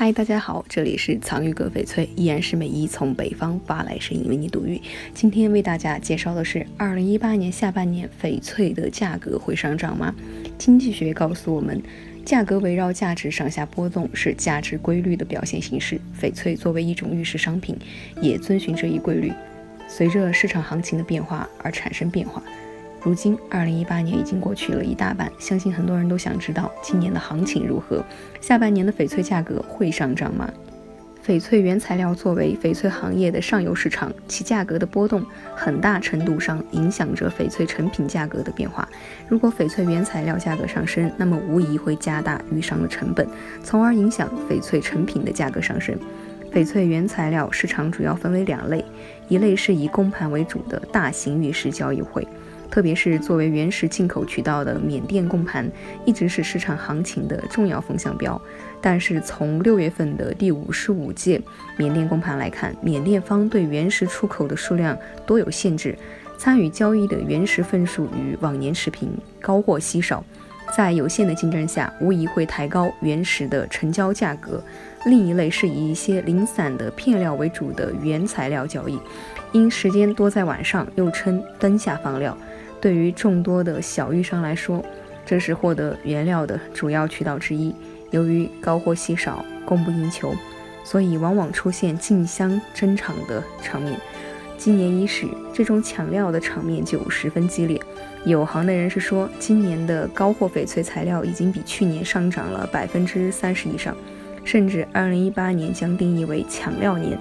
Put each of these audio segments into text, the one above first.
嗨，大家好，这里是藏玉阁翡翠，依然是美伊从北方发来声音为你读玉。今天为大家介绍的是，二零一八年下半年翡翠的价格会上涨吗？经济学告诉我们，价格围绕价值上下波动是价值规律的表现形式。翡翠作为一种玉石商品，也遵循这一规律，随着市场行情的变化而产生变化。如今，二零一八年已经过去了一大半，相信很多人都想知道今年的行情如何，下半年的翡翠价格会上涨吗？翡翠原材料作为翡翠行业的上游市场，其价格的波动很大程度上影响着翡翠成品价格的变化。如果翡翠原材料价格上升，那么无疑会加大玉商的成本，从而影响翡翠成品的价格上升。翡翠原材料市场主要分为两类，一类是以公盘为主的大型玉石交易会。特别是作为原石进口渠道的缅甸供盘，一直是市场行情的重要风向标。但是从六月份的第五十五届缅甸供盘来看，缅甸方对原石出口的数量多有限制，参与交易的原石份数与往年持平，高货稀少。在有限的竞争下，无疑会抬高原石的成交价格。另一类是以一些零散的片料为主的原材料交易，因时间多在晚上，又称灯下放料。对于众多的小玉商来说，这是获得原料的主要渠道之一。由于高货稀少、供不应求，所以往往出现竞相争抢的场面。今年伊始，这种抢料的场面就十分激烈。有行内人士说，今年的高货翡翠材料已经比去年上涨了百分之三十以上，甚至二零一八年将定义为抢料年。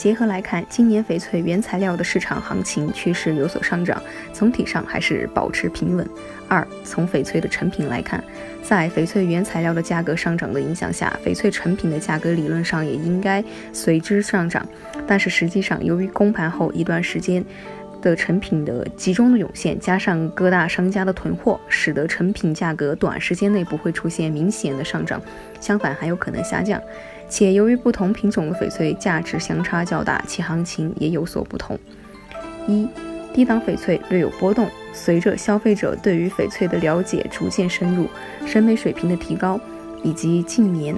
结合来看，今年翡翠原材料的市场行情趋势有所上涨，总体上还是保持平稳。二，从翡翠的成品来看，在翡翠原材料的价格上涨的影响下，翡翠成品的价格理论上也应该随之上涨。但是实际上，由于公盘后一段时间的成品的集中的涌现，加上各大商家的囤货，使得成品价格短时间内不会出现明显的上涨，相反还有可能下降。且由于不同品种的翡翠价值相差较大，其行情也有所不同。一、低档翡翠略有波动。随着消费者对于翡翠的了解逐渐深入，审美水平的提高，以及近年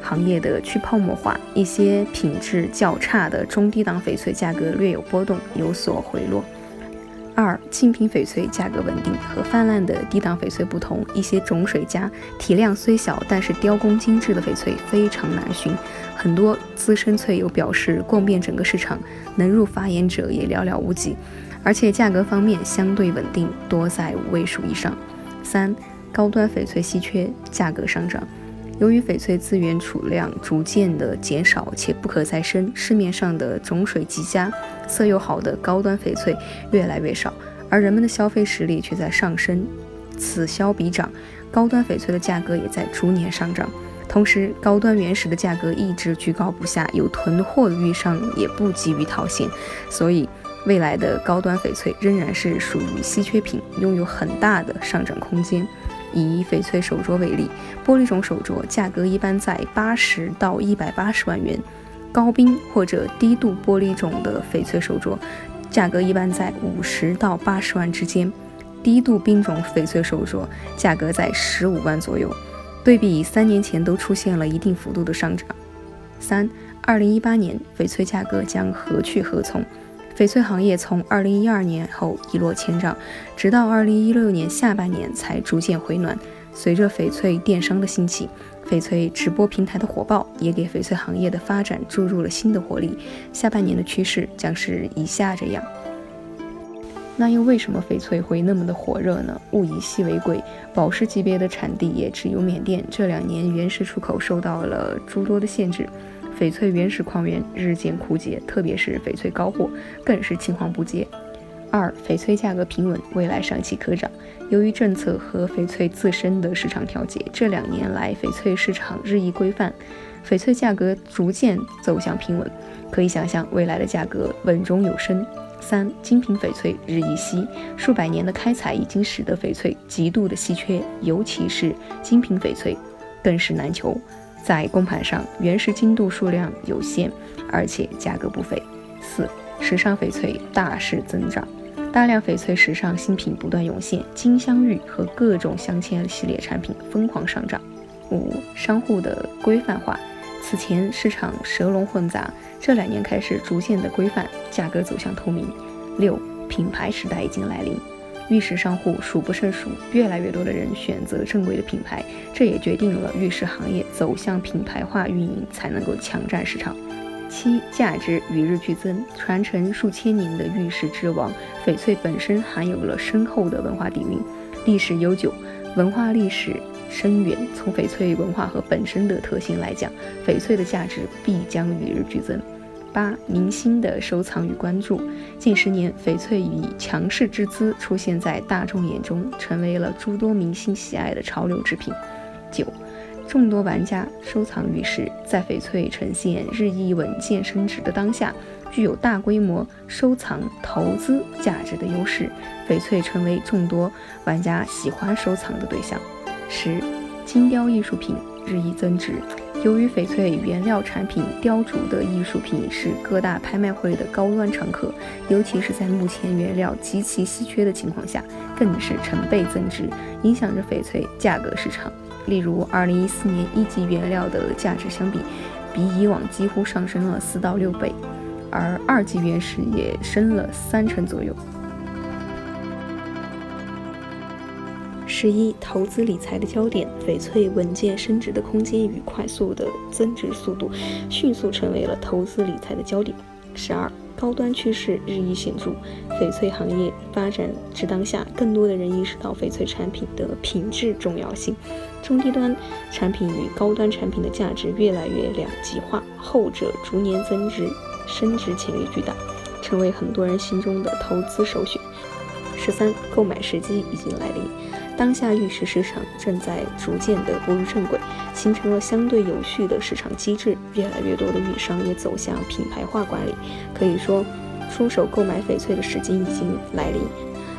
行业的去泡沫化，一些品质较差的中低档翡翠价格略有波动，有所回落。二、精品翡翠价格稳定。和泛滥的低档翡翠不同，一些种水家体量虽小，但是雕工精致的翡翠非常难寻。很多资深翠友表示，逛遍整个市场，能入法眼者也寥寥无几。而且价格方面相对稳定，多在五位数以上。三、高端翡翠稀缺，价格上涨。由于翡翠资源储量逐渐的减少且不可再生，市面上的种水极佳、色又好的高端翡翠越来越少，而人们的消费实力却在上升，此消彼长，高端翡翠的价格也在逐年上涨。同时，高端原石的价格一直居高不下，有囤货的玉商也不急于套现，所以未来的高端翡翠仍然是属于稀缺品，拥有很大的上涨空间。以翡翠手镯为例，玻璃种手镯价格一般在八十到一百八十万元，高冰或者低度玻璃种的翡翠手镯价格一般在五十到八十万之间，低度冰种翡翠手镯价格在十五万左右。对比三年前都出现了一定幅度的上涨。三，二零一八年翡翠价格将何去何从？翡翠行业从二零一二年后一落千丈，直到二零一六年下半年才逐渐回暖。随着翡翠电商的兴起，翡翠直播平台的火爆，也给翡翠行业的发展注入了新的活力。下半年的趋势将是以下这样。那又为什么翡翠会那么的火热呢？物以稀为贵，宝石级别的产地也只有缅甸。这两年原石出口受到了诸多的限制。翡翠原始矿源日渐枯竭，特别是翡翠高货更是青黄不接。二、翡翠价格平稳，未来尚期可涨。由于政策和翡翠自身的市场调节，这两年来翡翠市场日益规范，翡翠价格逐渐走向平稳，可以想象未来的价格稳中有升。三、精品翡翠日益稀，数百年的开采已经使得翡翠极度的稀缺，尤其是精品翡翠更是难求。在公盘上，原石精度数量有限，而且价格不菲。四、时尚翡翠大势增长，大量翡翠时尚新品不断涌现，金镶玉和各种镶嵌系列产品疯狂上涨。五、商户的规范化，此前市场蛇龙混杂，这两年开始逐渐的规范，价格走向透明。六，品牌时代已经来临，玉石商户数不胜数，越来越多的人选择正规的品牌，这也决定了玉石行业走向品牌化运营才能够抢占市场。七，价值与日俱增，传承数千年的玉石之王翡翠本身含有了深厚的文化底蕴，历史悠久，文化历史深远。从翡翠文化和本身的特性来讲，翡翠的价值必将与日俱增。八明星的收藏与关注，近十年，翡翠以强势之姿出现在大众眼中，成为了诸多明星喜爱的潮流制品。九，众多玩家收藏玉石，在翡翠呈现日益稳健升值的当下，具有大规模收藏投资价值的优势，翡翠成为众多玩家喜欢收藏的对象。十，精雕艺术品日益增值。由于翡翠原料产品雕琢的艺术品是各大拍卖会的高端常客，尤其是在目前原料极其稀缺的情况下，更是成倍增值，影响着翡翠价格市场。例如，二零一四年一级原料的价值相比，比以往几乎上升了四到六倍，而二级原石也升了三成左右。十一投资理财的焦点，翡翠稳健升值的空间与快速的增值速度，迅速成为了投资理财的焦点。十二高端趋势日益显著，翡翠行业发展至当下，更多的人意识到翡翠产品的品质重要性，中低端产品与高端产品的价值越来越两极化，后者逐年增值，升值潜力巨大，成为很多人心中的投资首选。十三购买时机已经来临。当下玉石市场正在逐渐的步入正轨，形成了相对有序的市场机制，越来越多的玉商也走向品牌化管理。可以说，出手购买翡翠的时机已经来临。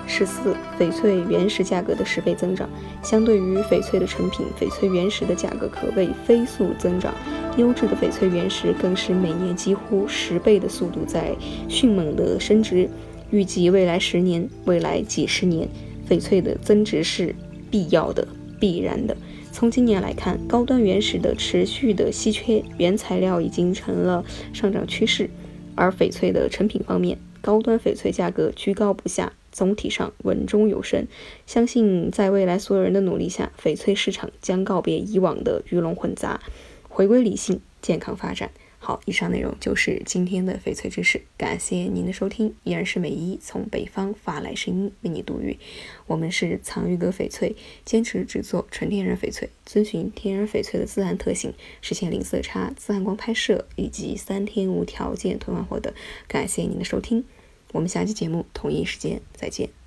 十四，翡翠原石价格的十倍增长，相对于翡翠的成品，翡翠原石的价格可谓飞速增长。优质的翡翠原石更是每年几乎十倍的速度在迅猛的升值。预计未来十年、未来几十年。翡翠的增值是必要的、必然的。从今年来看，高端原石的持续的稀缺，原材料已经成了上涨趋势。而翡翠的成品方面，高端翡翠价格居高不下，总体上稳中有升。相信在未来所有人的努力下，翡翠市场将告别以往的鱼龙混杂，回归理性、健康发展。好，以上内容就是今天的翡翠知识，感谢您的收听，依然是美伊从北方发来声音为你读语。我们是藏玉阁翡翠，坚持只做纯天然翡翠，遵循天然翡翠的自然特性，实现零色差、自然光拍摄以及三天无条件退换货的。感谢您的收听，我们下期节目同一时间再见。